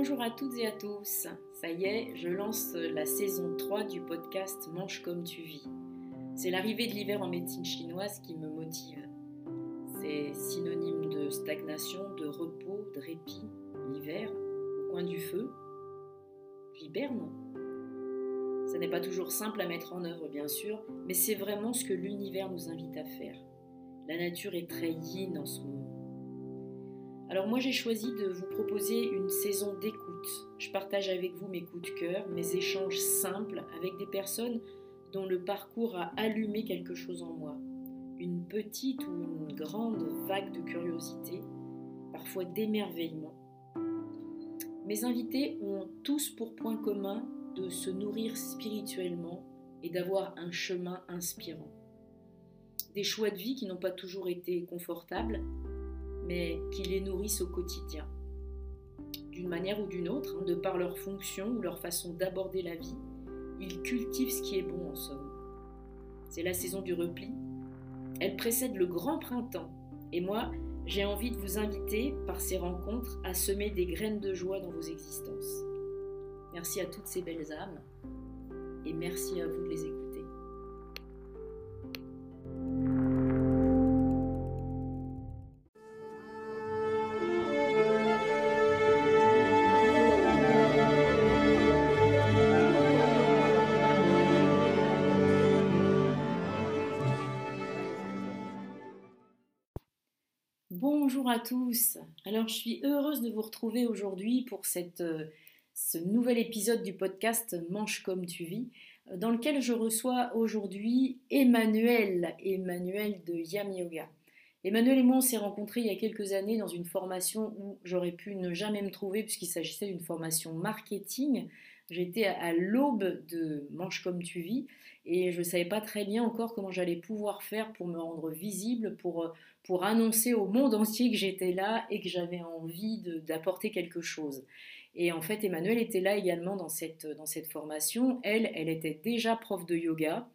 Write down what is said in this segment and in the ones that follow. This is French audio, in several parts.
Bonjour à toutes et à tous. Ça y est, je lance la saison 3 du podcast Mange comme tu vis. C'est l'arrivée de l'hiver en médecine chinoise qui me motive. C'est synonyme de stagnation, de repos, de répit. L'hiver, au coin du feu. J'hiberne. Ça n'est pas toujours simple à mettre en œuvre, bien sûr, mais c'est vraiment ce que l'univers nous invite à faire. La nature est très yin en ce moment. Alors moi j'ai choisi de vous proposer une saison d'écoute. Je partage avec vous mes coups de cœur, mes échanges simples avec des personnes dont le parcours a allumé quelque chose en moi. Une petite ou une grande vague de curiosité, parfois d'émerveillement. Mes invités ont tous pour point commun de se nourrir spirituellement et d'avoir un chemin inspirant. Des choix de vie qui n'ont pas toujours été confortables, mais qui les nourrissent au quotidien. D'une manière ou d'une autre, hein, de par leur fonction ou leur façon d'aborder la vie, ils cultivent ce qui est bon en somme. C'est la saison du repli. Elle précède le grand printemps. Et moi, j'ai envie de vous inviter, par ces rencontres, à semer des graines de joie dans vos existences. Merci à toutes ces belles âmes et merci à vous de les écouter. Bonjour à tous. Alors je suis heureuse de vous retrouver aujourd'hui pour cette, euh, ce nouvel épisode du podcast Mange comme tu vis, euh, dans lequel je reçois aujourd'hui Emmanuel, Emmanuel de Yam Yoga. Emmanuel et moi on s'est rencontrés il y a quelques années dans une formation où j'aurais pu ne jamais me trouver puisqu'il s'agissait d'une formation marketing. J'étais à l'aube de Mange comme tu vis et je ne savais pas très bien encore comment j'allais pouvoir faire pour me rendre visible, pour, euh, pour annoncer au monde entier que j'étais là et que j'avais envie d'apporter quelque chose. Et en fait, Emmanuel était là également dans cette, dans cette formation. Elle, elle était déjà prof de yoga.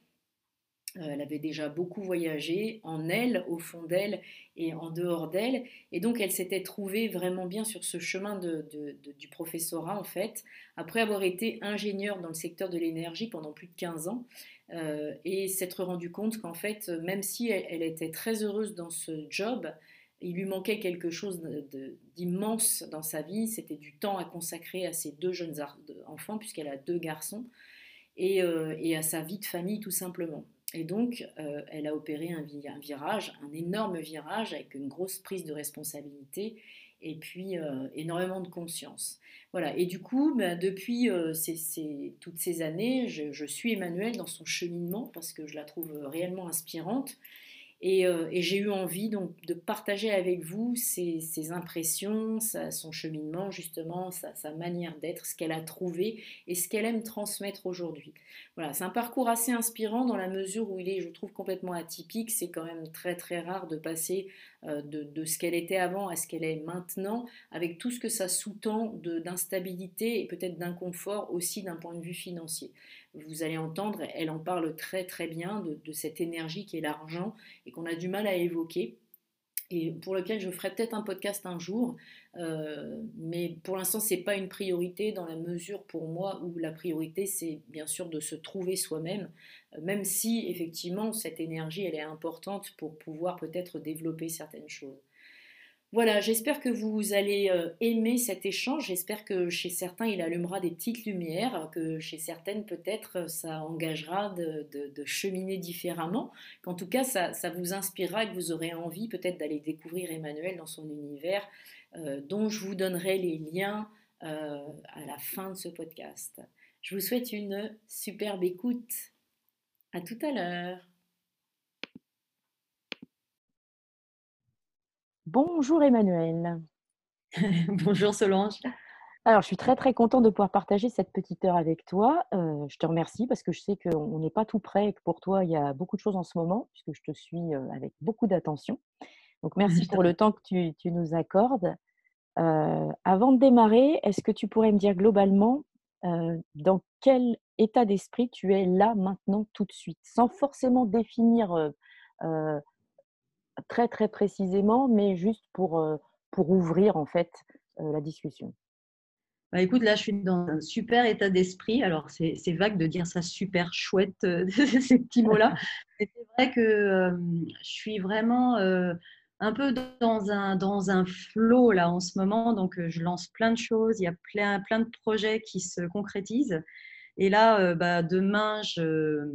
Euh, elle avait déjà beaucoup voyagé en elle, au fond d'elle et en dehors d'elle. Et donc, elle s'était trouvée vraiment bien sur ce chemin de, du professorat, en fait, après avoir été ingénieure dans le secteur de l'énergie pendant plus de 15 ans. Euh, et s'être rendu compte qu'en fait, même si elle, était très heureuse dans ce job, il lui manquait quelque chose d'immense dans sa vie. C'était du temps à consacrer à ses deux jeunes enfants, puisqu'elle a deux garçons, euh, et, à sa vie de famille tout simplement. Et donc, euh, elle a opéré un, virage, un énorme virage avec une grosse prise de responsabilité et puis euh, énormément de conscience. Voilà. Et du coup, bah, depuis euh, toutes ces années, je, suis Emmanuelle dans son cheminement parce que je la trouve réellement inspirante. Euh, et, j'ai eu envie donc de partager avec vous ses, impressions, son cheminement, justement, sa, manière d'être, ce qu'elle a trouvé et ce qu'elle aime transmettre aujourd'hui. Voilà, c'est un parcours assez inspirant dans la mesure où il est, je trouve, complètement atypique. C'est quand même très très rare de passer euh, de, ce qu'elle était avant à ce qu'elle est maintenant, avec tout ce que ça sous-tend d'instabilité et peut-être d'inconfort aussi d'un point de vue financier vous allez entendre, elle en parle très très bien de, cette énergie qui est l'argent et qu'on a du mal à évoquer et pour lequel je ferai peut-être un podcast un jour, euh, mais pour l'instant c'est pas une priorité dans la mesure pour moi où la priorité c'est bien sûr de se trouver soi-même, même si effectivement cette énergie elle est importante pour pouvoir peut-être développer certaines choses. Voilà, j'espère que vous allez euh, aimer cet échange. J'espère que chez certains, il allumera des petites lumières, que chez certaines, peut-être, ça engagera de, cheminer différemment, qu'en tout cas, ça, vous inspirera et que vous aurez envie peut-être d'aller découvrir Emmanuel dans son univers, euh, dont je vous donnerai les liens euh, à la fin de ce podcast. Je vous souhaite une superbe écoute. À tout à l'heure. Bonjour Emmanuel. Bonjour Solange. Alors, je suis très très contente de pouvoir partager cette petite heure avec toi. Euh, je te remercie parce que je sais qu'on n'est pas tout prêt et que pour toi, il y a beaucoup de choses en ce moment, puisque je te suis euh, avec beaucoup d'attention. Donc, merci pour le temps que tu, nous accordes. Euh, avant de démarrer, est-ce que tu pourrais me dire globalement dans quel état d'esprit tu es là maintenant tout de suite, sans forcément définir très très précisément, mais juste pour, pour ouvrir en fait la discussion. Bah, écoute, là, je suis dans un super état d'esprit. Alors, c'est vague de dire ça super chouette, euh, ces petits mots-là. c'est vrai que euh, je suis vraiment euh, un peu dans un, dans un flow là en ce moment. Donc, je lance plein de choses. Il y a plein, plein de projets qui se concrétisent. Et là, bah, demain, je,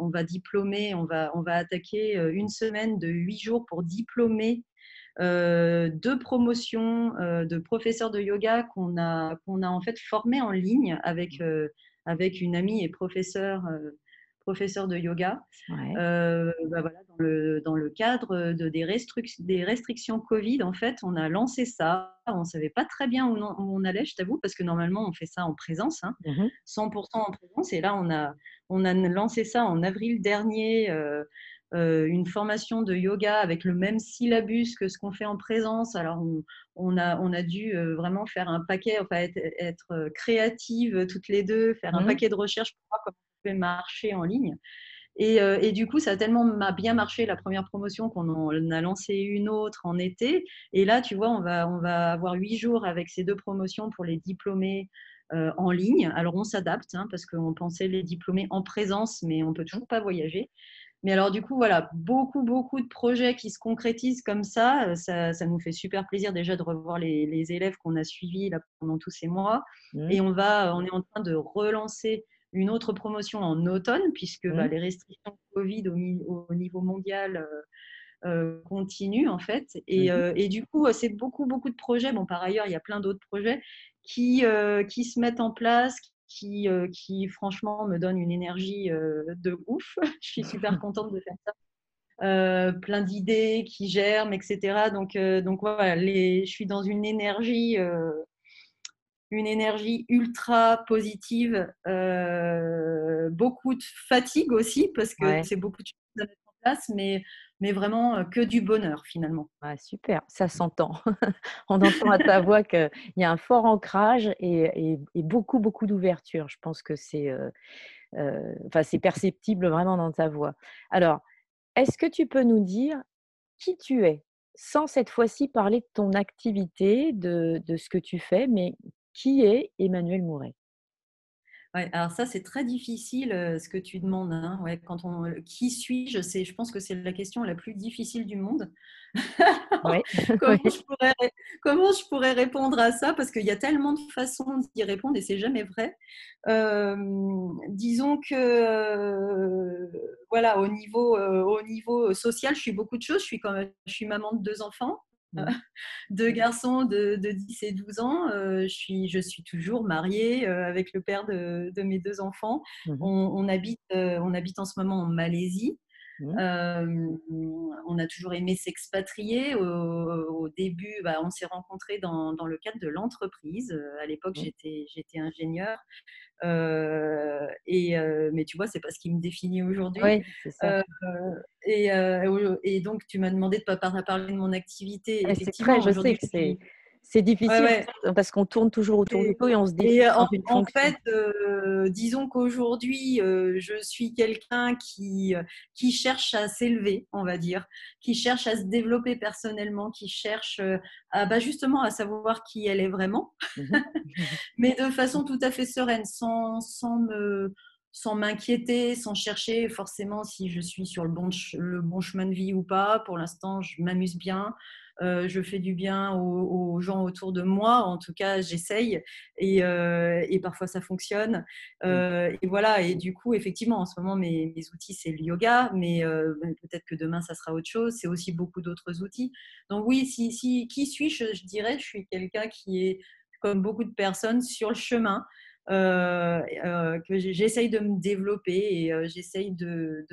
on va diplômer, on va, on va attaquer une semaine de huit jours pour diplômer euh, deux promotions euh, de professeurs de yoga qu'on a, qu'on a en fait formés en ligne avec, euh, avec une amie et professeur, professeur de yoga. Bah voilà, dans, le, dans le cadre de, des, des restrictions Covid, en fait, on a lancé ça. On ne savait pas très bien où, on allait, je t'avoue, parce que normalement, on fait ça en présence, 100% hein, mmh en présence. Et là, on a, on a lancé ça en avril dernier. Euh, une formation de yoga avec le même syllabus que ce qu'on fait en présence. Alors, on, a, on a dû euh, vraiment faire un paquet, enfin, être, être euh, créatives toutes les deux, faire un mmh paquet de recherches pour voir comment on pouvait marcher en ligne. Et, et, du coup, ça a tellement bien marché la première promotion qu'on en a lancé une autre en été. Et là, tu vois, on va, on va avoir huit jours avec ces deux promotions pour les diplômés en ligne. Alors, on s'adapte hein, parce qu'on pensait les diplômés en présence, mais on peut toujours pas voyager. Mais alors, du coup, voilà, beaucoup, beaucoup de projets qui se concrétisent comme ça. Euh, ça, ça nous fait super plaisir déjà de revoir les, les élèves qu'on a suivis là, pendant tous ces mois. Mmh. Et on, va, on est en train de relancer une autre promotion en automne, puisque bah, les restrictions Covid au, au niveau mondial euh, euh, continuent, en fait. Et, mmh. et du coup, c'est beaucoup, beaucoup de projets. Bon, par ailleurs, il y a plein d'autres projets qui, qui se mettent en place, qui, euh, qui franchement me donne une énergie euh, de ouf. je suis super contente de faire ça. Euh, plein d'idées qui germent, etc. Donc, donc voilà, les, je suis dans une énergie, une énergie ultra positive, beaucoup de fatigue aussi parce que c'est beaucoup de choses à mettre en place, mais mais vraiment que du bonheur finalement. super, ça s'entend. On entend à ta voix qu'il y a un fort ancrage et, beaucoup, beaucoup d'ouverture. Je pense que c'est enfin, perceptible vraiment dans ta voix. Alors, est-ce que tu peux nous dire qui tu es sans cette fois-ci parler de ton activité, de, de ce que tu fais, mais qui est Emmanuel Mouret? Alors ça, c'est très difficile ce que tu demandes. Hein. Ouais, quand on, qui suis-je? Je pense que c'est la question la plus difficile du monde. comment, Je pourrais, comment, je pourrais, répondre à ça? Parce qu'il y a tellement de façons d'y répondre et c'est jamais vrai. disons que voilà, au niveau, au niveau social, je suis beaucoup de choses. Je suis, quand je suis maman de deux enfants. Mmh. deux garçons de, 10 et 12 ans. Euh, je, suis, je suis toujours mariée euh, avec le père de, mes deux enfants. Mmh on, habite, euh, on habite en ce moment en Malaisie. Mmh. on a toujours aimé s'expatrier. Au, début, bah, on s'est rencontrés dans, dans, le cadre de l'entreprise. À l'époque, j'étais, j'étais ingénieure. Euh, et, euh, mais tu vois, c'est pas ce qui me définit aujourd'hui. Oui, euh, et, et, donc, tu m'as demandé de ne pas parler de mon activité. c'est vrai, je sais que c'est c'est difficile parce qu'on tourne toujours autour du pot et on se dit. En, en, fait, euh, disons qu'aujourd'hui, euh, je suis quelqu'un qui, euh, qui cherche à s'élever, on va dire, qui cherche à se développer personnellement, qui cherche à bah, justement à savoir qui elle est vraiment, mmh mais de façon tout à fait sereine, sans, sans me sans m'inquiéter, sans chercher forcément si je suis sur le bon, le bon chemin de vie ou pas. Pour l'instant, je m'amuse bien. Euh, je fais du bien aux, gens autour de moi. En tout cas, j'essaye et, euh, parfois ça fonctionne. Euh, et voilà. Et du coup, effectivement, en ce moment, mes, outils, c'est le yoga, mais peut-être que demain, ça sera autre chose. C'est aussi beaucoup d'autres outils. Donc oui, si, si qui suis-je? Je dirais, je suis quelqu'un qui est comme beaucoup de personnes sur le chemin. Que j'essaye de me développer et j'essaye de,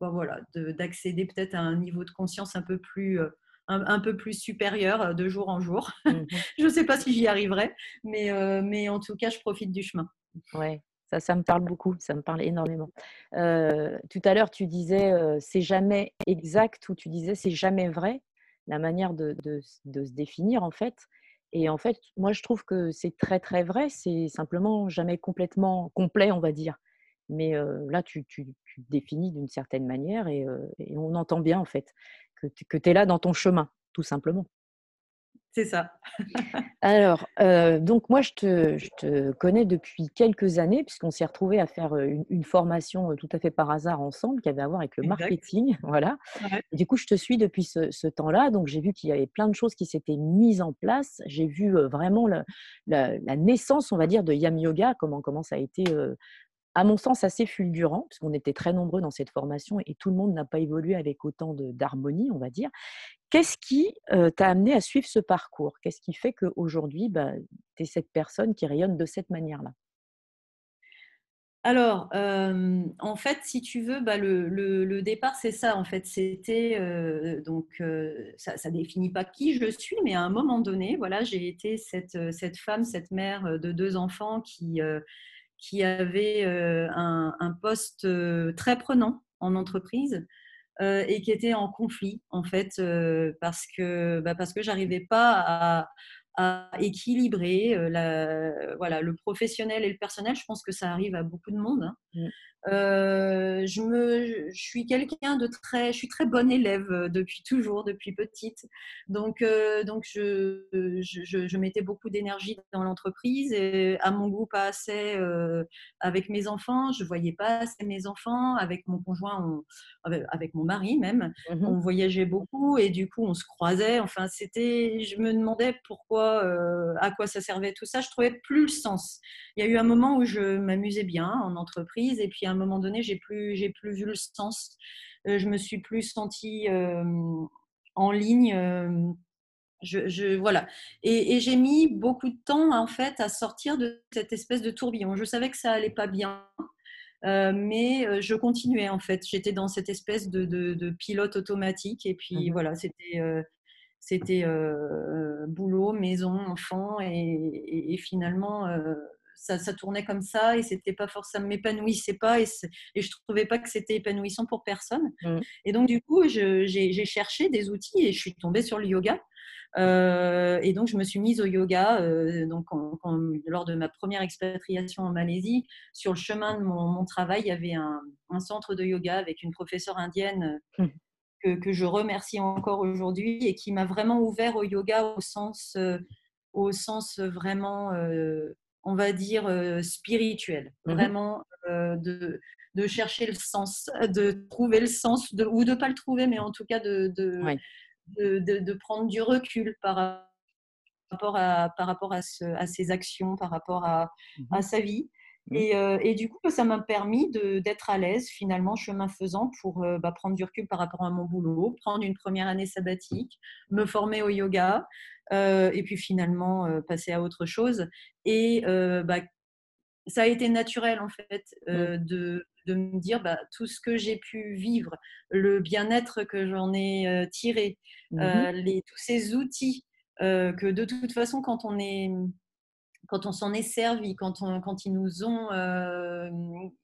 voilà, d'accéder peut-être à un niveau de conscience un peu plus un, peu plus supérieure euh, de jour en jour. Mmh je ne sais pas si j'y arriverai, mais, euh, mais en tout cas, je profite du chemin. Ouais. Ça, ça me parle beaucoup, ça me parle énormément. Euh, tout à l'heure, tu disais c'est jamais exact ou tu disais c'est jamais vrai, la manière de, de, de, se définir en fait. Et en fait, moi, je trouve que c'est très très vrai, c'est simplement jamais complètement complet, on va dire. Mais là, tu, définis d'une certaine manière et, et, on entend bien en fait que, tu es là dans ton chemin, tout simplement. C'est ça. Alors, euh, donc moi, je te, je te, connais depuis quelques années, puisqu'on s'est retrouvés à faire une, une, formation tout à fait par hasard ensemble, qui avait à voir avec le marketing. Voilà. du coup, je te suis depuis ce, ce temps-là. Donc, j'ai vu qu'il y avait plein de choses qui s'étaient mises en place. J'ai vu vraiment la, la, la, naissance, on va dire, de Yam Yoga, comment, comment ça a été à mon sens, assez fulgurant, puisqu'on était très nombreux dans cette formation et tout le monde n'a pas évolué avec autant d'harmonie, on va dire. Qu'est-ce qui t'a amené à suivre ce parcours? Qu'est-ce qui fait qu'aujourd'hui, bah, tu es cette personne qui rayonne de cette manière-là? Alors, en fait, si tu veux, bah, le, départ, c'est ça. En fait, c'était donc ça, ne définit pas qui je suis, mais à un moment donné, voilà, j'ai été cette, femme, cette mère de deux enfants qui qui avait un, poste très prenant en entreprise euh, et qui était en conflit en fait parce que bah, parce que j'arrivais pas à, équilibrer voilà le professionnel et le personnel je pense que ça arrive à beaucoup de monde hein. mmh. Euh, je, me, je suis quelqu'un de très, je suis très bonne élève euh, depuis toujours, depuis petite. Donc, euh, donc je, je, je, mettais beaucoup d'énergie dans l'entreprise et à mon goût pas assez euh, avec mes enfants. Je voyais pas assez mes enfants avec mon conjoint, avec mon mari même. Mmh on voyageait beaucoup et du coup on se croisait. Enfin, c'était, je me demandais pourquoi, euh, à quoi ça servait tout ça. Je trouvais plus le sens. Il y a eu un moment où je m'amusais bien en entreprise et puis un moment donné, j'ai plus, j'ai plus vu le sens. Euh, je me suis plus sentie euh, en ligne. Euh, je, voilà. Et, j'ai mis beaucoup de temps en fait à sortir de cette espèce de tourbillon. Je savais que ça allait pas bien, mais je continuais en fait. J'étais dans cette espèce de, pilote automatique et puis mmh voilà, c'était c'était boulot, maison, enfant et, et finalement ça, tournait comme ça et c'était pas forcément, m'épanouissait pas et, et je trouvais pas que c'était épanouissant pour personne. Mmh. Et donc du coup, j'ai cherché des outils et je suis tombée sur le yoga. Euh, et donc, je me suis mise au yoga euh, donc lors de ma première expatriation en Malaisie. Sur le chemin de mon, travail, il y avait un, centre de yoga avec une professeure indienne mmh. Que, que, je remercie encore aujourd'hui et qui m'a vraiment ouvert au yoga au sens, euh, au sens vraiment on va dire, euh, spirituel. Mmh Vraiment euh, de, de, chercher le sens, de trouver le sens, de, ou de ne pas le trouver, mais en tout cas de, de, de prendre du recul par rapport à, par rapport à, à ses actions, par rapport à, mmh à sa vie. Mmh. Et, euh, et, du coup, ça m'a permis d'être à l'aise, finalement, chemin faisant, pour bah, prendre du recul par rapport à mon boulot, prendre une première année sabbatique, me former au yoga, euh, et puis finalement euh, passer à autre chose. Et euh, bah, ça a été naturel en fait mmh. de, de, me dire bah, tout ce que j'ai pu vivre, le bien-être que j'en ai tiré, mmh les, tous ces outils que de toute façon quand on est quand on s'en est servi, quand, on, quand ils, nous ont, euh,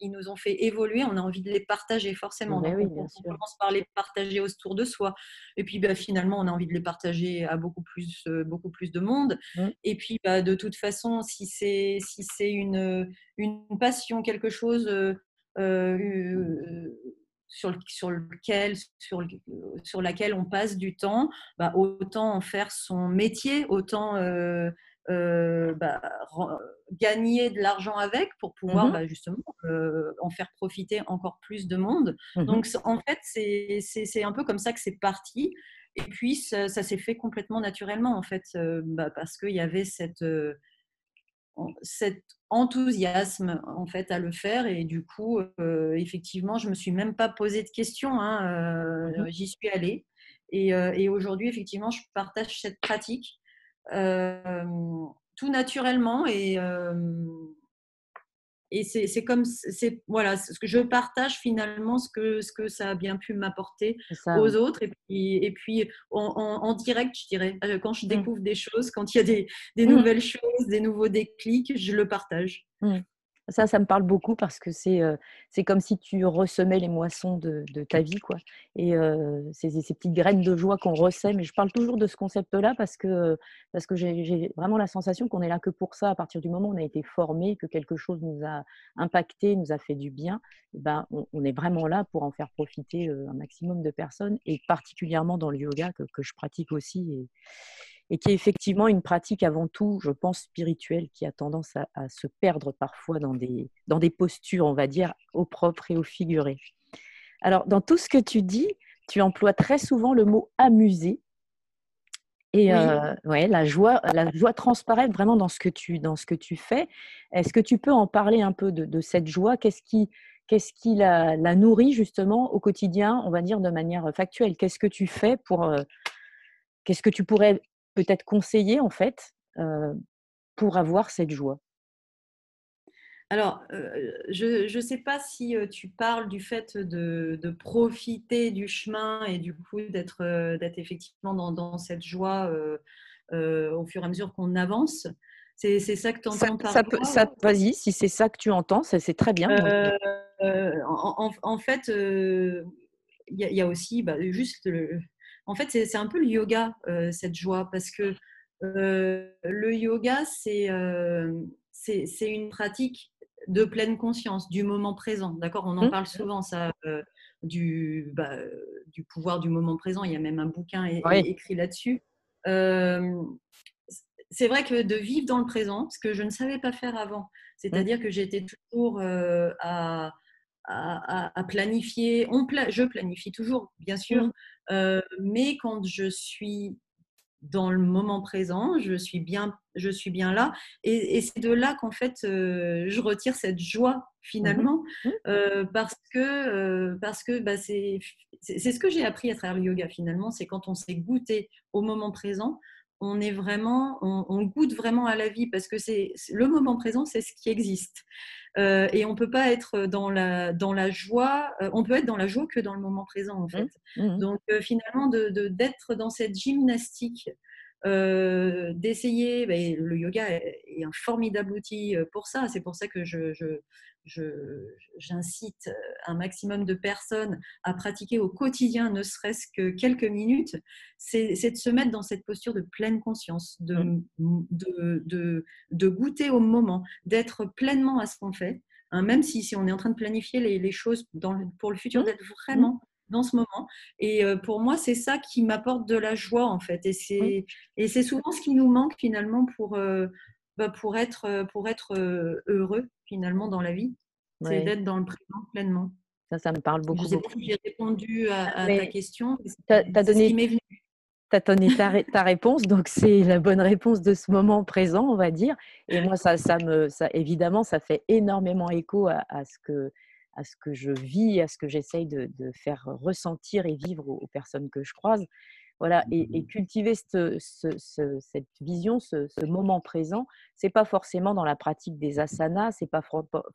ils nous ont fait évoluer, on a envie de les partager forcément. On, commence par les partager autour de soi. Et puis bah, finalement, on a envie de les partager à beaucoup plus, euh, beaucoup plus de monde. Mmh. Et puis bah, de toute façon, si c'est si une, une passion, quelque chose euh, sur, sur, lequel, sur, sur laquelle on passe du temps, bah, autant en faire son métier, autant euh, bah, gagner de l'argent avec pour pouvoir mmh bah, justement euh, en faire profiter encore plus de monde. Mmh Donc en fait, c'est un peu comme ça que c'est parti. Et puis ça, s'est fait complètement naturellement en fait, euh, bah, parce qu'il y avait cette, cet enthousiasme en fait à le faire. Et du coup effectivement je me suis même pas posé de questions hein, mmh j'y suis allée. Et, et aujourd'hui effectivement je partage cette pratique tout naturellement et et c'est comme c'est voilà ce que je partage finalement ce que ce que ça a bien pu m'apporter aux autres et puis et puis en, direct je dirais quand je mmh. découvre des choses quand il y a des, des mmh. nouvelles choses des nouveaux déclics je le partage mmh. Ça, ça me parle beaucoup parce que c'est comme si tu ressemais les moissons de, ta vie. quoi. Et euh, ces petites graines de joie qu'on ressème. Et je parle toujours de ce concept-là parce que, parce que j'ai vraiment la sensation qu'on est là que pour ça. À partir du moment où on a été formé, que quelque chose nous a impacté, nous a fait du bien, ben, on, est vraiment là pour en faire profiter un maximum de personnes. Et particulièrement dans le yoga que, je pratique aussi. Et qui est effectivement une pratique avant tout, je pense, spirituelle, qui a tendance à, se perdre parfois dans des, dans des postures, on va dire, au propre et au figuré. Alors, dans tout ce que tu dis, tu emploies très souvent le mot amuser. Et euh, ouais, la joie, la joie transparaît vraiment dans ce que tu, dans ce que tu fais. Est-ce que tu peux en parler un peu de, cette joie? Qu'est-ce qui, qu'est-ce qui la, nourrit justement au quotidien, on va dire de manière factuelle? Qu'est-ce que tu fais pour, euh, qu'est-ce que tu pourrais peut-être conseiller en fait euh, pour avoir cette joie? Alors, je ne sais pas si tu parles du fait de, profiter du chemin et du coup d'être effectivement dans, cette joie au fur et à mesure qu'on avance. C'est ça que tu entends ça, ça, Vas-y, si c'est ça que tu entends, c'est très bien. En, fait, il y, a aussi bah, juste En fait, c'est un peu le yoga, cette joie, parce que le yoga, c'est une pratique de pleine conscience, du moment présent. D'accord? On en mmh. parle souvent, ça, euh, du, bah, du pouvoir du moment présent. Il y a même un bouquin écrit là-dessus. Euh, c'est vrai que de vivre dans le présent, ce que je ne savais pas faire avant, c'est-à-dire mmh. que j'étais toujours euh, à, à, planifier. On je planifie toujours, bien sûr, mmh. mais quand je suis dans le moment présent, je suis bien, je suis bien là. Et, c'est de là qu'en fait, euh, je retire cette joie finalement, mmh mmh. Euh, parce que, euh, parce que bah, c'est ce que j'ai appris à travers le yoga finalement, c'est quand on s'est goûté au moment présent, on est vraiment, on, goûte vraiment à la vie parce que c'est le moment présent, c'est ce qui existe. et on peut pas être dans la, dans la joie, on peut être dans la joie que dans le moment présent en fait. Mmh, mmh. Donc finalement, d'être de, d'être dans cette gymnastique d'essayer. Ben, le yoga est, un formidable outil pour ça. C'est pour ça que je, j'incite un maximum de personnes à pratiquer au quotidien, ne serait-ce que quelques minutes, c'est de se mettre dans cette posture de pleine conscience, de, mmh. de, de, goûter au moment, d'être pleinement à ce qu'on fait. Hein, même si, si on est en train de planifier les, les choses dans pour le futur, mmh. d'être mmh. vraiment dans ce moment. Et pour moi, c'est ça qui m'apporte de la joie, en fait. Et c'est, et c'est souvent ce qui nous manque, finalement, pour, bah, pour être, pour être heureux, finalement, dans la vie. C'est d'être dans le présent pleinement. Ça, ça me parle beaucoup. Je j'ai répondu à, ta question. Tu as, donné, Tu as donné ta, ta, réponse, donc c'est la bonne réponse de ce moment présent, on va dire. Et moi, ça, ça me, ça, évidemment, ça fait énormément écho à, à ce que à ce que je vis, à ce que j'essaye de, faire ressentir et vivre aux, personnes que je croise. Voilà, et, mmh cultiver cette vision, ce, moment présent, c'est pas forcément dans la pratique des asanas, c'est pas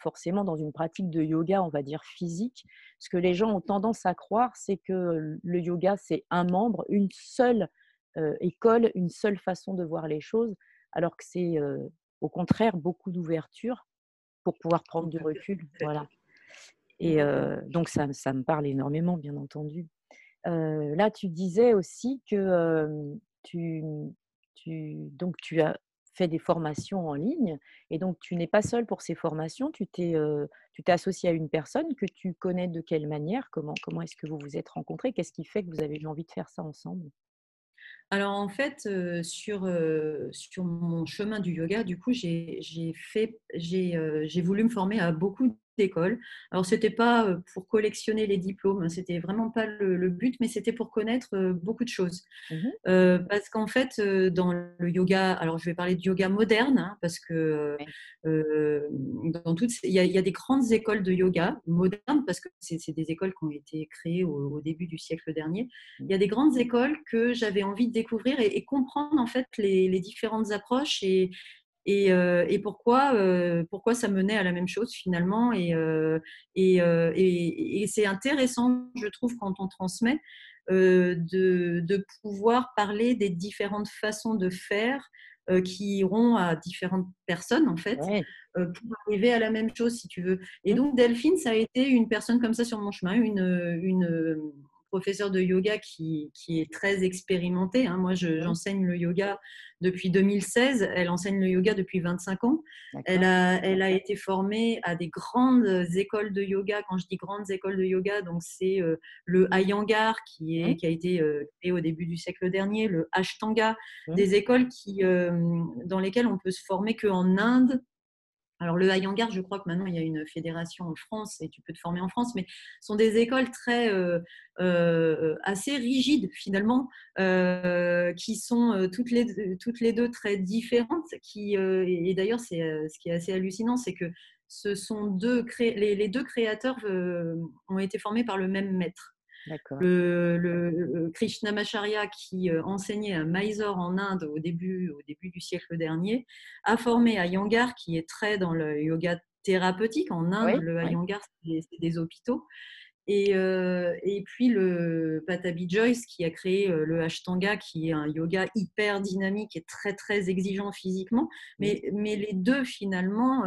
forcément dans une pratique de yoga, on va dire physique. Ce que les gens ont tendance à croire, c'est que le yoga c'est un membre, une seule euh, école, une seule façon de voir les choses, alors que c'est euh, au contraire beaucoup d'ouverture pour pouvoir prendre du recul. Voilà. Et donc, ça, ça, me parle énormément, bien entendu. Là, tu disais aussi que tu, donc, tu as fait des formations en ligne et donc tu n'es pas seul pour ces formations, tu t'es tu t'es associé à une personne que tu connais de quelle manière, comment, comment est-ce que vous vous êtes rencontrés, qu'est-ce qui fait que vous avez eu envie de faire ça ensemble? Alors en fait, sur, sur mon chemin du yoga, du coup, j'ai fait, j'ai voulu me former à beaucoup d'école. Alors, ce n'était pas euh, pour collectionner les diplômes, hein, c'était vraiment pas le, but, mais c'était pour connaître euh, beaucoup de choses. Mmh euh, parce qu'en fait, dans le yoga, alors je vais parler du yoga moderne, hein, parce que dans toutes, il y, a, des grandes écoles de yoga modernes, parce que c'est des écoles qui ont été créées au, début du siècle dernier. Mmh. Il y a des grandes écoles que j'avais envie de découvrir et, comprendre en fait les, les différentes approches et, euh, et, pourquoi, euh, pourquoi ça menait à la même chose finalement? Euh, et, et, c'est intéressant, je trouve, quand on transmet, de, de, pouvoir parler des différentes façons de faire qui iront à différentes personnes, en fait, pour arriver à la même chose, si tu veux. Et donc, Delphine, ça a été une personne comme ça sur mon chemin, une, une professeur de yoga qui, qui est très expérimenté. Hein. Moi, j'enseigne le yoga depuis 2016. Elle enseigne le yoga depuis 25 ans. Elle a, elle a été formée à des grandes écoles de yoga. Quand je dis grandes écoles de yoga, donc c'est euh, le Iyengar qui, est, qui a été créé au début du siècle dernier, le Ashtanga, des écoles qui, dans lesquelles on peut se former qu'en Inde, alors le Hayangar, je crois que maintenant il y a une fédération en France et tu peux te former en France, mais ce sont des écoles très euh, euh, assez rigides finalement, euh, qui sont toutes les deux très différentes. Et d'ailleurs c'est ce qui est assez hallucinant, c'est que ce sont deux les, deux créateurs ont été formés par le même maître. Le, le, Krishnamacharya, qui euh, enseignait à Mysore en Inde au début, au début du siècle dernier, a formé à Yangar, qui est très dans le yoga thérapeutique. En Inde, le Yangar, c'est des hôpitaux. Et, euh, et, puis le Patabi Joyce qui a créé euh, le Ashtanga, qui est un yoga hyper dynamique et très très exigeant physiquement. Mais, mais les deux finalement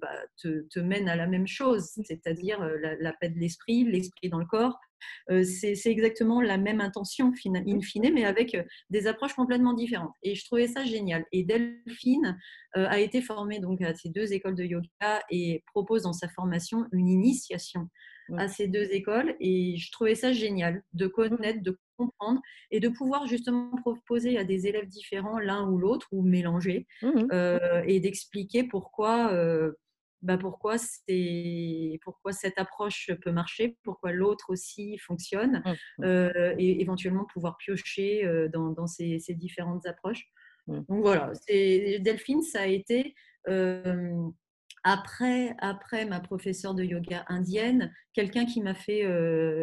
bah, te, te, mènent à la même chose, c'est-à-dire la, la, paix de l'esprit, l'esprit dans le corps, euh, c'est exactement la même intention, in fine, mais avec euh, des approches complètement différentes. Et je trouvais ça génial. Et Delphine euh, a été formée donc à ces deux écoles de yoga et propose dans sa formation une initiation à ces deux écoles. Et je trouvais ça génial de connaître, de comprendre et de pouvoir justement proposer à des élèves différents l'un ou l'autre ou mélanger mmh et d'expliquer pourquoi bah pourquoi, pourquoi cette approche peut marcher, pourquoi l'autre aussi fonctionne, mmh, mmh. Euh, et éventuellement pouvoir piocher euh, dans, dans ces, ces, différentes approches. Mmh. Donc voilà, Delphine, ça a été euh, après, après ma professeure de yoga indienne, quelqu'un qui m'a fait,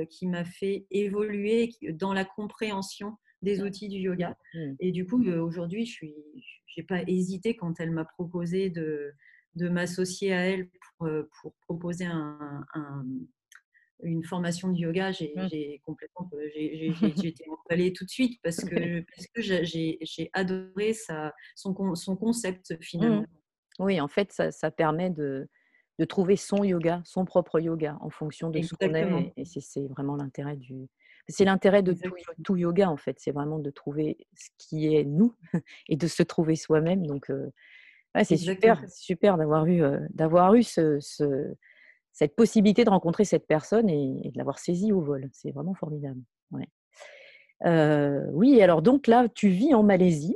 qui m'a fait évoluer dans la compréhension des outils du yoga. Et du coup, aujourd'hui, je n'ai pas hésité quand elle m'a proposé de, de m'associer à elle pour, euh, pour proposer un, une formation de yoga, j'ai mmh. complètement j'ai été emballée tout de suite parce que, parce que j'ai adoré sa, son, son concept finalement. Mmh. Oui, en fait, ça, ça permet de, de, trouver son yoga, son propre yoga en fonction de ce qu'on est. Et c'est vraiment l'intérêt du. C'est l'intérêt de tout, tout, yoga en fait, c'est vraiment de trouver ce qui est nous et de se trouver soi-même. Donc, euh, c'est super, super d'avoir eu, d'avoir eu ce, cette possibilité de rencontrer cette personne et, de l'avoir saisie au vol. C'est vraiment formidable. Ouais. oui, alors donc là, tu vis en Malaisie.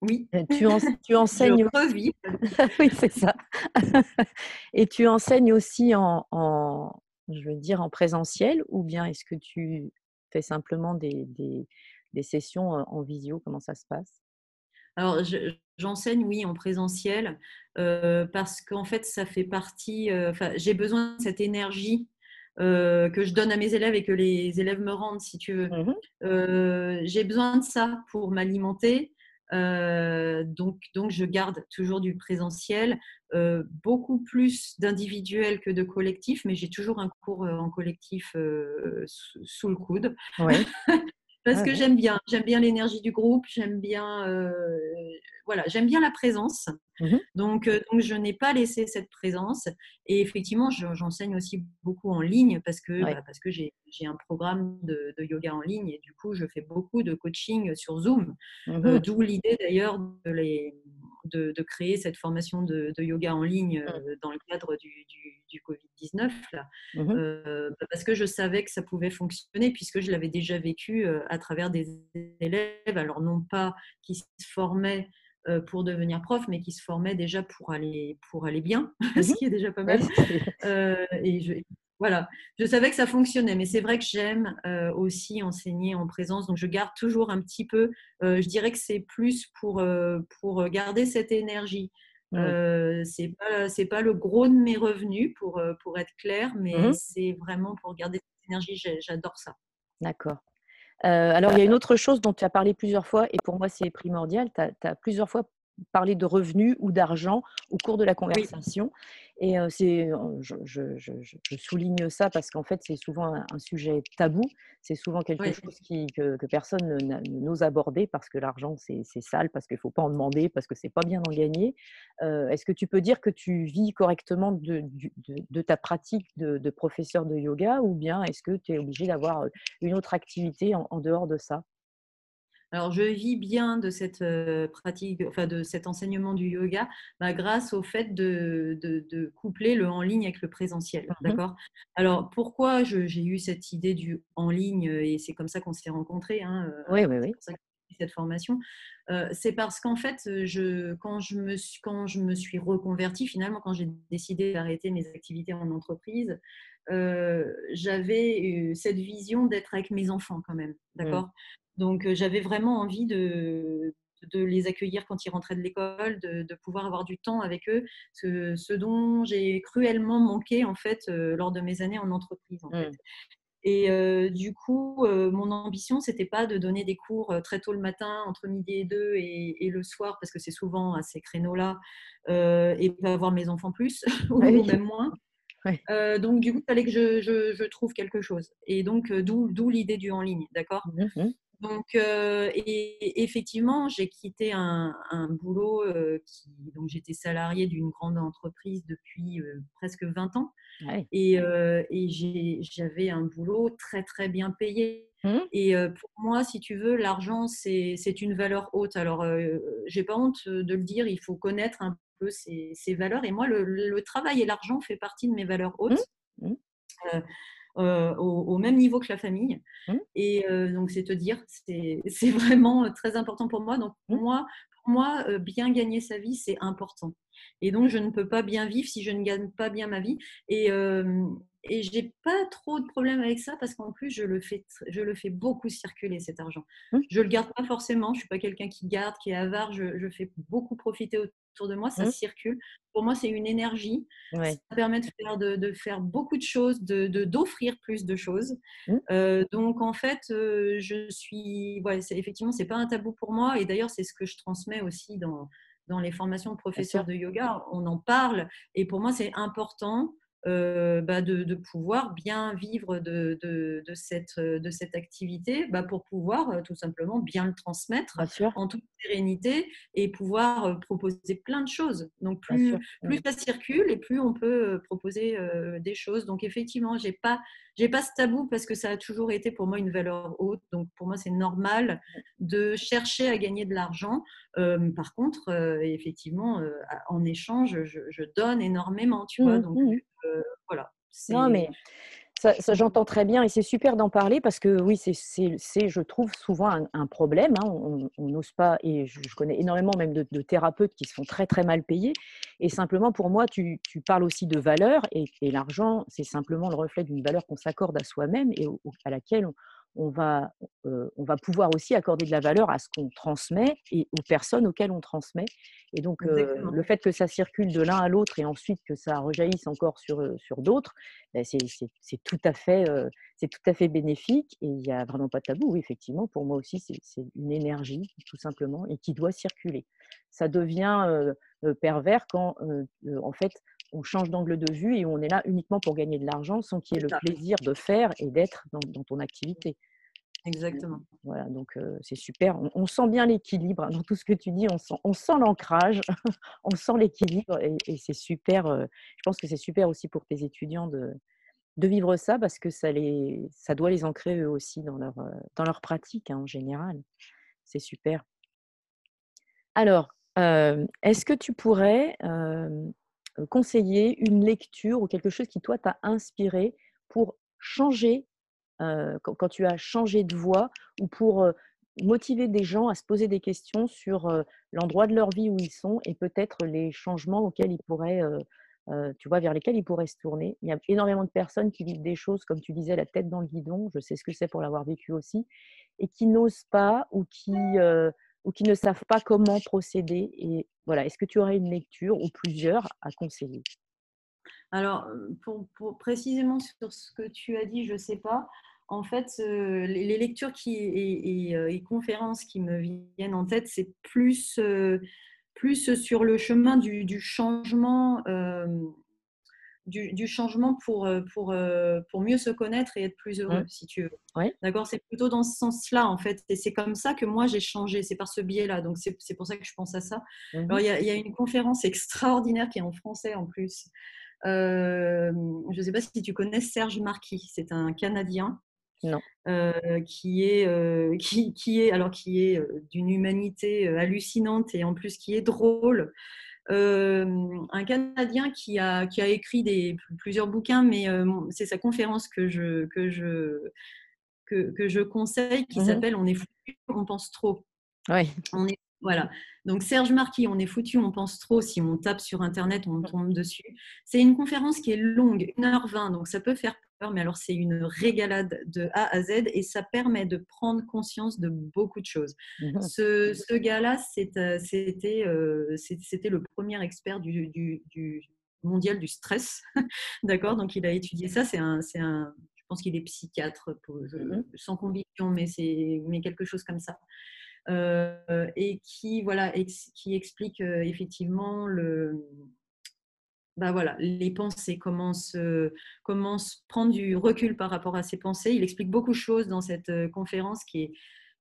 Oui. Tu, tu enseignes. Je oui, c'est ça. et tu enseignes aussi en, en, je veux dire, en présentiel ou bien est-ce que tu fais simplement des, des, des sessions en visio? Comment ça se passe? Alors, j'enseigne, oui, en présentiel, euh, parce qu'en fait, ça fait partie, euh, j'ai besoin de cette énergie euh, que je donne à mes élèves et que les élèves me rendent, si tu veux. Mmh j'ai besoin de ça pour m'alimenter. donc, donc, je garde toujours du présentiel, beaucoup plus d'individuel que de collectif, mais j'ai toujours un cours en collectif sous, le coude. Ouais. parce que j'aime bien, j'aime bien l'énergie du groupe, j'aime bien, euh, voilà, j'aime bien la présence. Mmh donc, euh, donc, je n'ai pas laissé cette présence. Et effectivement, j'enseigne aussi beaucoup en ligne parce que, bah, parce que j'ai un programme de, yoga en ligne et du coup, je fais beaucoup de coaching sur Zoom. Mmh euh, d'où l'idée d'ailleurs de les, de, créer cette formation de, yoga en ligne mmh. euh, dans le cadre du, Covid-19, mmh euh, bah, parce que je savais que ça pouvait fonctionner, puisque je l'avais déjà vécu euh, à travers des élèves, alors non pas qui se formaient pour devenir prof, mais qui se formaient déjà pour aller, pour aller bien, mmh ce qui est déjà pas mal. et je, voilà, je savais que ça fonctionnait, mais c'est vrai que j'aime euh, aussi enseigner en présence, donc je garde toujours un petit peu, euh, je dirais que c'est plus pour, euh, pour garder cette énergie. Euh, c'est pas c'est pas le gros de mes revenus pour, pour être clair, mais mmh c'est vraiment pour garder cette énergie, j'adore ça. D'accord. alors, il y a une autre chose dont tu as parlé plusieurs fois, et pour moi, c'est primordial. Tu as, plusieurs fois parler de revenus ou d'argent au cours de la conversation. Et c'est, je, je, souligne ça parce qu'en fait, c'est souvent un, sujet tabou. C'est souvent quelque chose qui, que, personne n'ose aborder parce que l'argent, c'est sale, parce qu'il ne faut pas en demander, parce que c'est pas bien d'en gagner. Est-ce que tu peux dire que tu vis correctement de, de, ta pratique de, professeur de yoga ou bien est-ce que tu es obligé d'avoir une autre activité en dehors de ça? Alors, je vis bien de cette euh, pratique, enfin de cet enseignement du yoga, bah, grâce au fait de, de, coupler le en ligne avec le présentiel. Mmh d'accord? Alors, pourquoi j'ai eu cette idée du en ligne et c'est comme ça qu'on s'est rencontrés hein, euh, Oui, oui, oui. Ça cette formation, euh, c'est parce qu'en fait, je, quand, je me suis, quand je me suis reconvertie, finalement, quand j'ai décidé d'arrêter mes activités en entreprise, j'avais cette vision d'être avec mes enfants quand même, mmh. d'accord? Donc, j'avais vraiment envie de, de, les accueillir quand ils rentraient de l'école, de, pouvoir avoir du temps avec eux, ce, ce dont j'ai cruellement manqué en fait lors de mes années en entreprise. En fait. Mmh. Et du coup, mon ambition, c'était pas de donner des cours très tôt le matin, entre midi et deux, et, le soir, parce que c'est souvent à ces créneaux-là, et pas avoir mes enfants plus, ou même moins. donc, du coup, il fallait que je, je, trouve quelque chose. Et donc, d'où l'idée du en ligne, d'accord? Mmh donc, euh, et, effectivement, j'ai quitté un, boulot euh, qui, donc j'étais salariée d'une grande entreprise depuis euh, presque 20 ans, et, et j'avais un boulot très très bien payé. Mmh. Et pour moi, si tu veux, l'argent c'est une valeur haute. Alors, j'ai pas honte de le dire, il faut connaître un peu ces, valeurs. Et moi, le, travail et l'argent fait partie de mes valeurs hautes. Mmh. Mmh. Euh, au, même niveau que la famille. Mmh. Et euh, donc, c'est te dire, c'est vraiment très important pour moi. Donc, pour mmh. moi, pour moi euh, bien gagner sa vie, c'est important. Et donc, je ne peux pas bien vivre si je ne gagne pas bien ma vie. Et, et j'ai pas trop de problème avec ça parce qu'en plus, je le, fais, je le fais beaucoup circuler cet argent. Mmh. Je le garde pas forcément. Je suis pas quelqu'un qui garde, qui est avare. Je, je, fais beaucoup profiter autour de moi. Ça circule. Pour moi, c'est une énergie. Ça permet de faire, de, de, faire beaucoup de choses, de d'offrir plus de choses. Euh, donc, en fait, euh, je suis. Ouais, effectivement, c'est pas un tabou pour moi. Et d'ailleurs, c'est ce que je transmets aussi dans dans les formations de professeurs de yoga, on en parle. Et pour moi, c'est important euh, bah, de, pouvoir bien vivre de, de, cette, de cette activité bah, pour pouvoir euh, tout simplement bien le transmettre en toute sérénité et pouvoir euh, proposer plein de choses. Donc plus, plus ça circule et plus on peut proposer des choses. Donc effectivement, j'ai pas j'ai pas ce tabou parce que ça a toujours été pour moi une valeur haute. Donc pour moi, c'est normal de chercher à gagner de l'argent. par contre, effectivement, en échange, je, donne énormément, tu vois. Mmh, donc mmh. voilà. Non, mais ça, j'entends très bien et c'est super d'en parler parce que oui, c'est, je trouve, souvent un, problème. Hein. On n'ose pas, et je, connais énormément même de, thérapeutes qui se font très très mal payés. Et simplement, pour moi, tu, parles aussi de valeur et, l'argent, c'est simplement le reflet d'une valeur qu'on s'accorde à soi-même et à laquelle on, on va, on va pouvoir aussi accorder de la valeur à ce qu'on transmet et aux personnes auxquelles on transmet. Et donc, le fait que ça circule de l'un à l'autre et ensuite que ça rejaillisse encore sur, sur d'autres, ben, c'est tout, à fait, c'est tout à fait bénéfique et il n'y a vraiment pas de tabou. Oui, effectivement, pour moi aussi, c'est une énergie, tout simplement, et qui doit circuler. Ça devient pervers quand, en fait, on change d'angle de vue et on est là uniquement pour gagner de l'argent sans qu'il y ait le plaisir de faire et d'être dans, ton activité. Exactement. Voilà, donc c'est super. On, sent bien l'équilibre hein, dans tout ce que tu dis. On sent, on sent l'ancrage, on sent l'équilibre et, c'est super. je pense que c'est super aussi pour tes étudiants de, de vivre ça parce que ça, les, ça doit les ancrer eux aussi dans leur, dans leur pratique hein, en général. C'est super. Alors, est-ce que tu pourrais conseiller une lecture ou quelque chose qui, toi, t'a inspiré pour changer, quand, tu as changé de voie ou pour motiver des gens à se poser des questions sur l'endroit de leur vie où ils sont et peut-être les changements auxquels ils pourraient, tu vois, vers lesquels ils pourraient se tourner. Il y a énormément de personnes qui vivent des choses, comme tu disais, la tête dans le guidon, je sais ce que c'est pour l'avoir vécu aussi, et qui n'osent pas ou qui ou qui ne savent pas comment procéder. Et voilà, est-ce que tu aurais une lecture ou plusieurs à conseiller? Alors, pour, précisément sur ce que tu as dit, je ne sais pas. En fait, les, lectures qui, et, conférences qui me viennent en tête, c'est plus plus sur le chemin du, changement du, changement pour, euh, pour, euh, pour mieux se connaître et être plus heureux, mmh. si tu veux. D'accord C'est plutôt dans ce sens-là, en fait. Et c'est comme ça que moi, j'ai changé. C'est par ce biais-là. Donc, c'est pour ça que je pense à ça. Mmh Alors, il y, y, a une conférence extraordinaire qui est en français en plus. Euh, je ne sais pas si tu connais Serge Marquis. C'est un Canadien. Non. qui est qui, qui, est alors qui est d'une humanité hallucinante et en plus qui est drôle un Canadien qui a, qui a écrit des, plusieurs bouquins, mais euh, c'est sa conférence que je, que je, que, que je conseille, qui mmh s'appelle On est foutu, on pense trop. Oui. On est, voilà. Donc Serge Marquis, on est foutu, on pense trop. Si on tape sur Internet, on tombe dessus. C'est une conférence qui est longue, 1h20, donc ça peut faire mais alors c'est une régalade de A à Z et ça permet de prendre conscience de beaucoup de choses. Mmh ce, gars-là, euh, euh, c'était le premier expert du, mondial du stress, d'accord Donc il a étudié ça. C'est un, un, je pense qu'il est psychiatre, mmh sans conviction, mais c'est mais quelque chose comme ça. Euh, et qui voilà, qui explique effectivement le bah voilà, les pensées, comment, se, comment prendre du recul par rapport à ces pensées. Il explique beaucoup de choses dans cette euh, conférence qui est,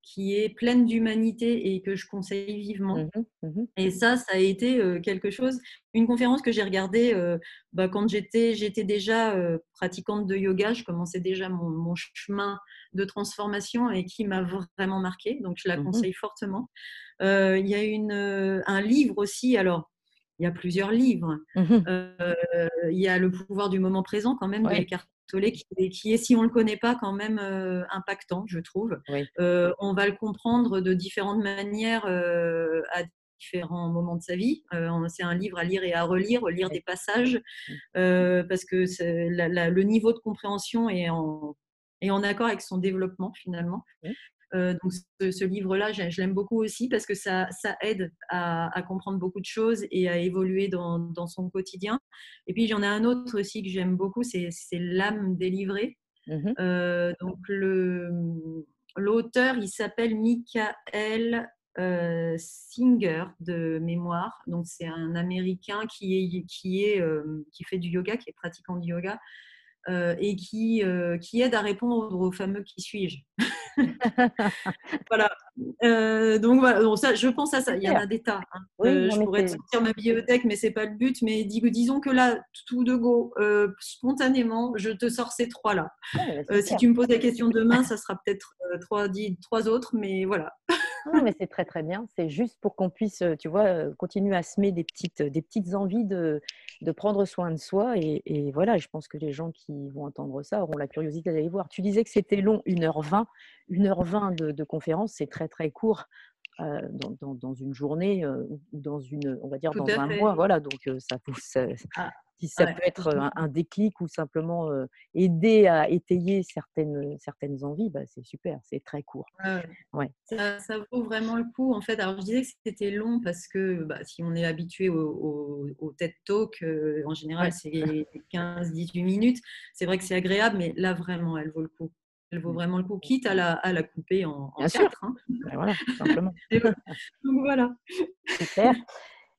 qui est pleine d'humanité et que je conseille vivement. Mmh mmh et ça, ça a été euh, quelque chose, une conférence que j'ai regardée euh, bah, quand j'étais, j'étais déjà pratiquante de yoga, je commençais déjà mon, chemin de transformation et qui m'a vraiment marqué, donc je la mmh conseille fortement. Il y a une, un livre aussi, alors il y a plusieurs livres. Mmh euh, il y a Le pouvoir du moment présent, quand même, de Eckhart Tolle, qui, est, si on ne le connaît pas, quand même euh, impactant, je trouve. Euh, on va le comprendre de différentes manières à différents moments de sa vie. c'est un livre à lire et à relire, lire des passages, mmh. parce que le niveau de compréhension est en, est en accord avec son développement, finalement. Euh, donc ce, livre-là, je, l'aime beaucoup aussi parce que ça, ça aide à, comprendre beaucoup de choses et à évoluer dans, dans son quotidien. Et puis j'en ai un autre aussi que j'aime beaucoup, c'est L'âme délivrée. Mmh euh, donc l'auteur, il s'appelle Michael euh, Singer de mémoire. Donc c'est un Américain qui est qui est qui fait du yoga, qui est pratiquant du yoga et qui qui aide à répondre au fameux qui suis-je. voilà. Euh, donc voilà, ça, je pense à ça. Il y en a des tas. Hein. Euh, je pourrais te sortir ma bibliothèque, mais c'est pas le but. Mais disons que là, tout de go, euh, spontanément, je te sors ces trois-là. si tu me poses la question demain, ça sera peut-être trois, trois autres, mais voilà. Non, mais c'est très très bien. C'est juste pour qu'on puisse, tu vois, continuer à semer des petites, des petites envies de, de prendre soin de soi. Et, voilà, je pense que les gens qui vont entendre ça auront la curiosité d'aller voir. Tu disais que c'était long, 1h20. 1h20 de, de conférence, c'est très très court. Euh, dans, dans, une journée euh, ou dans une, on va dire dans un mois, voilà. Donc ça, ça, ah, si ça peut être un, déclic ou simplement aider à étayer certaines certaines envies, bah, c'est super, c'est très court. Ouais. Ça, ça, vaut vraiment le coup en fait. Alors je disais que c'était long parce que bah, si on est habitué au, au, TED Talk, en général c'est 15-18 minutes. C'est vrai que c'est agréable, mais là vraiment, elle vaut le coup elle vaut mmh. vraiment le coup, quitte à la, à la couper en, en quatre. Hein. Ben voilà, simplement. Donc voilà. Super.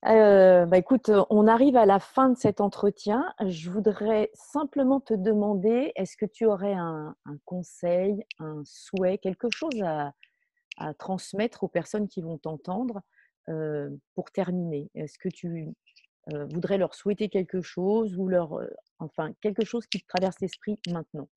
Euh, bah écoute, on arrive à la fin de cet entretien. Je voudrais simplement te demander, est-ce que tu aurais un, conseil, un souhait, quelque chose à, à, transmettre aux personnes qui vont t'entendre euh, pour terminer? Est-ce que tu euh, voudrais leur souhaiter quelque chose ou leur, enfin, quelque chose qui te traverse l'esprit maintenant?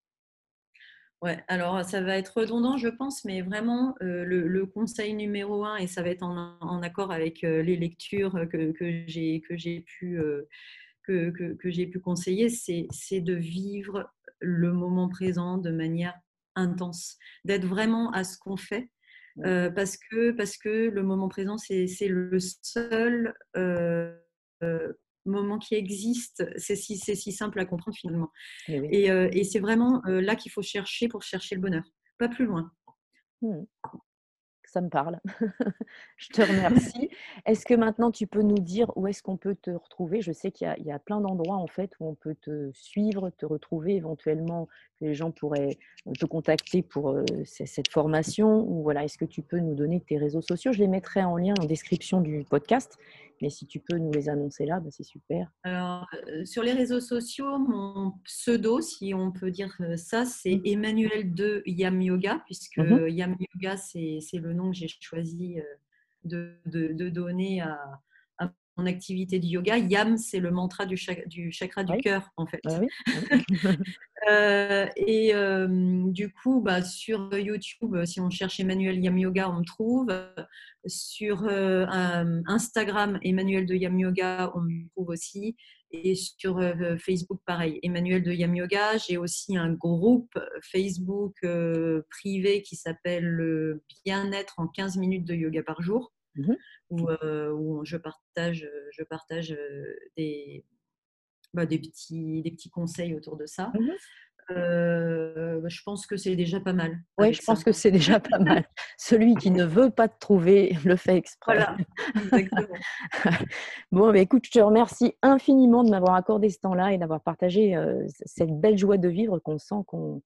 Ouais, alors ça va être redondant, je pense, mais vraiment le, conseil numéro un, et ça va être en, accord avec les lectures que, que j'ai pu, que, que, j'ai pu conseiller, c'est de vivre le moment présent de manière intense, d'être vraiment à ce qu'on fait. parce, que, parce que le moment présent, c'est le seul moment qui existe. C'est si, si, simple à comprendre finalement. Eh euh, et, c'est vraiment euh, là qu'il faut chercher pour chercher le bonheur, pas plus loin. Mmh. ça me parle. je te remercie. Est-ce que maintenant tu peux nous dire où est-ce qu'on peut te retrouver? Je sais qu'il y, a plein d'endroits en fait où on peut te suivre, te retrouver éventuellement. Les gens pourraient euh, te contacter pour euh, cette formation ou voilà. Est-ce que tu peux nous donner tes réseaux sociaux? Je les mettrai en lien en description du podcast. Mais si tu peux nous les annoncer là, bah, c'est super. Alors, euh, sur les réseaux sociaux, mon pseudo, si on peut dire ça, c'est mmh. Emmanuel de Yam Yoga, puisque mmh Yam Yoga, c'est le nom que j'ai choisi de, de, donner à, mon activité de yoga. Yam, c'est le mantra du, du chakra du cœur, en fait. Ah euh, et du coup, bah, sur YouTube, si on cherche Emmanuel Yam Yoga, on me trouve. Sur Instagram, Emmanuel de Yam Yoga, on me trouve aussi. Et sur Facebook, pareil, Emmanuel de Yam Yoga. J'ai aussi un groupe Facebook privé qui s'appelle Bien-être en 15 minutes de yoga par jour. Mmh où, je partage, je partage des, bah, des, petits, des petits conseils autour de ça. Mmh je pense que c'est déjà pas mal. Oui, je pense que c'est déjà pas mal. Celui qui ne veut pas te trouver le fait exprès. Voilà, exactement. bon, bah, écoute, je te remercie infiniment de m'avoir accordé ce temps-là et d'avoir partagé cette belle joie de vivre qu'on sent qu'on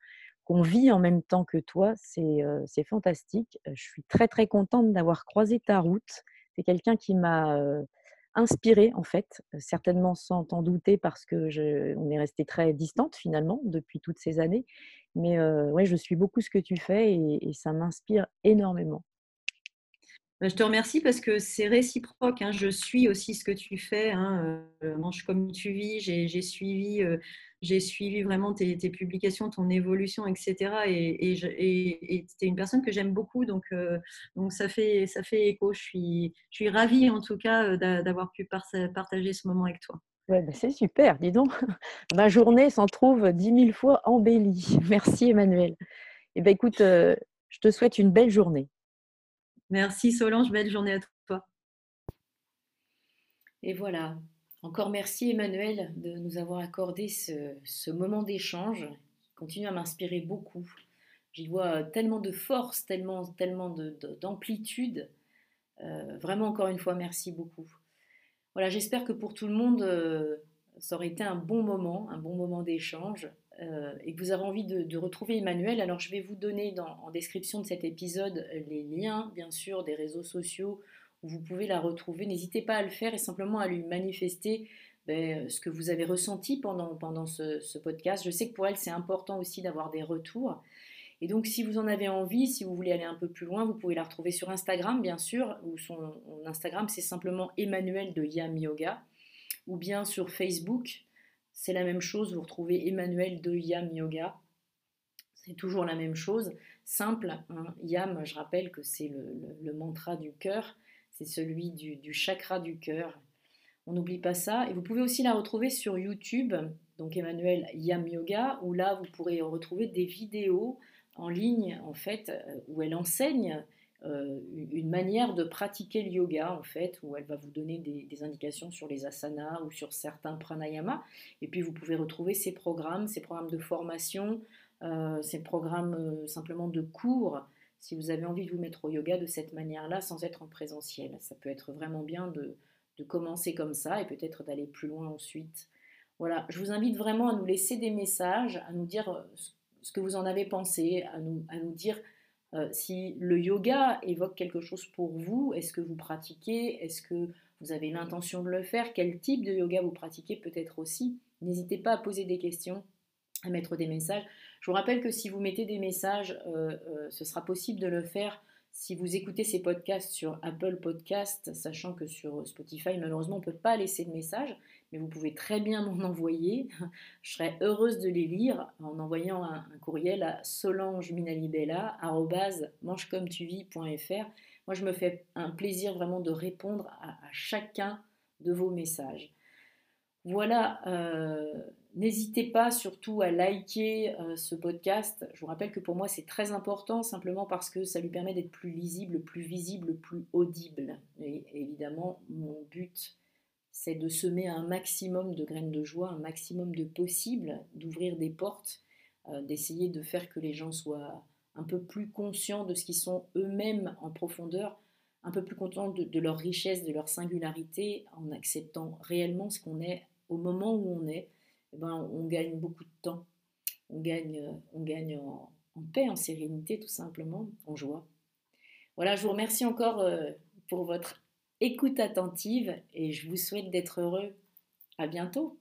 qu'on vit en même temps que toi. C'est fantastique. Je suis très, très contente d'avoir croisé ta route. C'est quelqu'un qui m'a inspirée, en fait, certainement sans t'en douter parce que je, on est resté très distante finalement depuis toutes ces années. Mais ouais, je suis beaucoup ce que tu fais et, ça m'inspire énormément. Bah, je te remercie parce que c'est réciproque. Hein. Je suis aussi ce que tu fais. Hein. mange comme tu vis. J'ai suivi j'ai suivi vraiment tes, publications, ton évolution, etc. Et tu es une personne que j'aime beaucoup, donc, euh, donc ça, fait, ça fait écho. Je suis, ravie en tout cas euh, d'avoir pu partager ce moment avec toi. Bah, c'est super, dis donc. Ma journée s'en trouve dix mille fois embellie. Merci Emmanuel. Eh ben, écoute, euh, je te souhaite une belle journée. Merci Solange, belle journée à toi. Et voilà, encore merci Emmanuel de nous avoir accordé ce, moment d'échange qui continue à m'inspirer beaucoup. J'y vois tellement de force, tellement, tellement d'amplitude. Euh, vraiment, encore une fois, merci beaucoup. Voilà, j'espère que pour tout le monde, euh, ça aurait été un bon moment, un bon moment d'échange, euh, et que vous avez envie de, retrouver Emmanuel. Alors, je vais vous donner en description de cet épisode les liens, bien sûr, des réseaux sociaux vous pouvez la retrouver. N'hésitez pas à le faire et simplement à lui manifester ben, ce que vous avez ressenti pendant, ce, podcast. Je sais que pour elle, c'est important aussi d'avoir des retours. Et donc, si vous en avez envie, si vous voulez aller un peu plus loin, vous pouvez la retrouver sur Instagram, bien sûr, où son Instagram, c'est simplement Emmanuel de Yam Yoga, ou bien sur Facebook, c'est la même chose, vous retrouvez Emmanuel de Yam Yoga. C'est toujours la même chose, simple. Hein. Yam, je rappelle que c'est le mantra du cœur c'est celui du, chakra du cœur. On n'oublie pas ça. Et vous pouvez aussi la retrouver sur YouTube, donc Emmanuel Yam Yoga, où là vous pourrez retrouver des vidéos en ligne en fait, euh, où elle enseigne une manière de pratiquer le yoga en fait, où elle va vous donner des, indications sur les asanas ou sur certains pranayamas. Et puis vous pouvez retrouver ses programmes, ses programmes de formation, euh, ses programmes simplement de cours si vous avez envie de vous mettre au yoga de cette manière-là sans être en présentiel. Ça peut être vraiment bien de, commencer comme ça et peut-être d'aller plus loin ensuite. Voilà, je vous invite vraiment à nous laisser des messages, à nous dire euh, ce que vous en avez pensé, à nous, à nous dire euh, si le yoga évoque quelque chose pour vous, est-ce que vous pratiquez, est-ce que vous avez l'intention de le faire, quel type de yoga vous pratiquez peut-être aussi? N'hésitez pas à poser des questions, à mettre des messages. Je vous rappelle que si vous mettez des messages, euh, euh, ce sera possible de le faire si vous écoutez ces podcasts sur Apple Podcasts, sachant que sur Spotify, malheureusement, on ne peut pas laisser de messages, mais vous pouvez très bien m'en envoyer. Je serais heureuse de les lire en envoyant un, courriel à solangeminalibella.mangecometuvis.fr. Moi, je me fais un plaisir vraiment de répondre à, chacun de vos messages. Voilà, euh, N'hésitez pas surtout à liker euh, ce podcast. Je vous rappelle que pour moi c'est très important simplement parce que ça lui permet d'être plus lisible, plus visible, plus audible. Et évidemment, mon but c'est de semer un maximum de graines de joie, un maximum de possibles, d'ouvrir des portes, euh, d'essayer de faire que les gens soient un peu plus conscients de ce qu'ils sont eux-mêmes en profondeur, un peu plus contents de, leur richesse, de leur singularité, en acceptant réellement ce qu'on est au moment où on est, eh ben, on gagne beaucoup de temps. On gagne, euh, on gagne en, paix, en sérénité, tout simplement, en joie. Voilà, je vous remercie encore euh, pour votre écoute attentive et je vous souhaite d'être heureux. À bientôt.